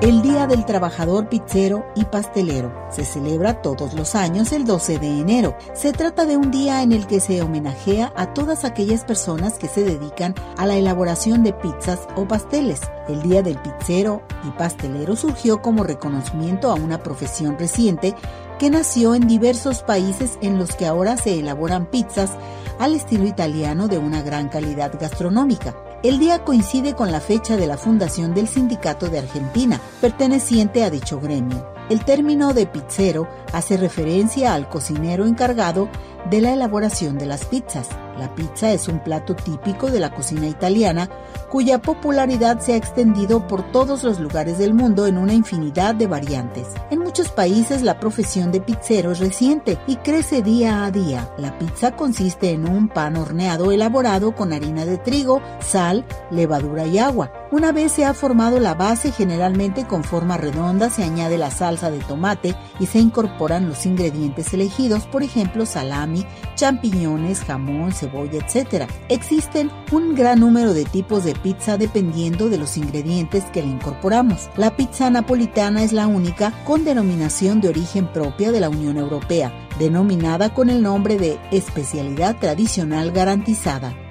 el Día del Trabajador Pizzero y Pastelero. Se celebra todos los años el 12 de enero. Se trata de un día en el que se homenajea a todas aquellas personas que se dedican a la elaboración de pizzas o pasteles. El Día del Pizzero y Pastelero surgió como reconocimiento a una profesión reciente que nació en diversos países en los que ahora se elaboran pizzas al estilo italiano de una gran calidad gastronómica. El día coincide con la fecha de la fundación del Sindicato de Argentina, perteneciente a dicho gremio. El término de pizzero hace referencia al cocinero encargado de la elaboración de las pizzas. La pizza es un plato típico de la cocina italiana cuya popularidad se ha extendido por todos los lugares del mundo en una infinidad de variantes. En muchos países la profesión de pizzero es reciente y crece día a día. La pizza consiste en un pan horneado elaborado con harina de trigo, sal, levadura y agua. Una vez se ha formado la base, generalmente con forma redonda, se añade la salsa de tomate y se incorporan los ingredientes elegidos, por ejemplo, salami, champiñones, jamón, cebolla, etc. Existen un gran número de tipos de pizza dependiendo de los ingredientes que le incorporamos. La pizza napolitana es la única con denominación de origen propia de la Unión Europea, denominada con el nombre de especialidad tradicional garantizada.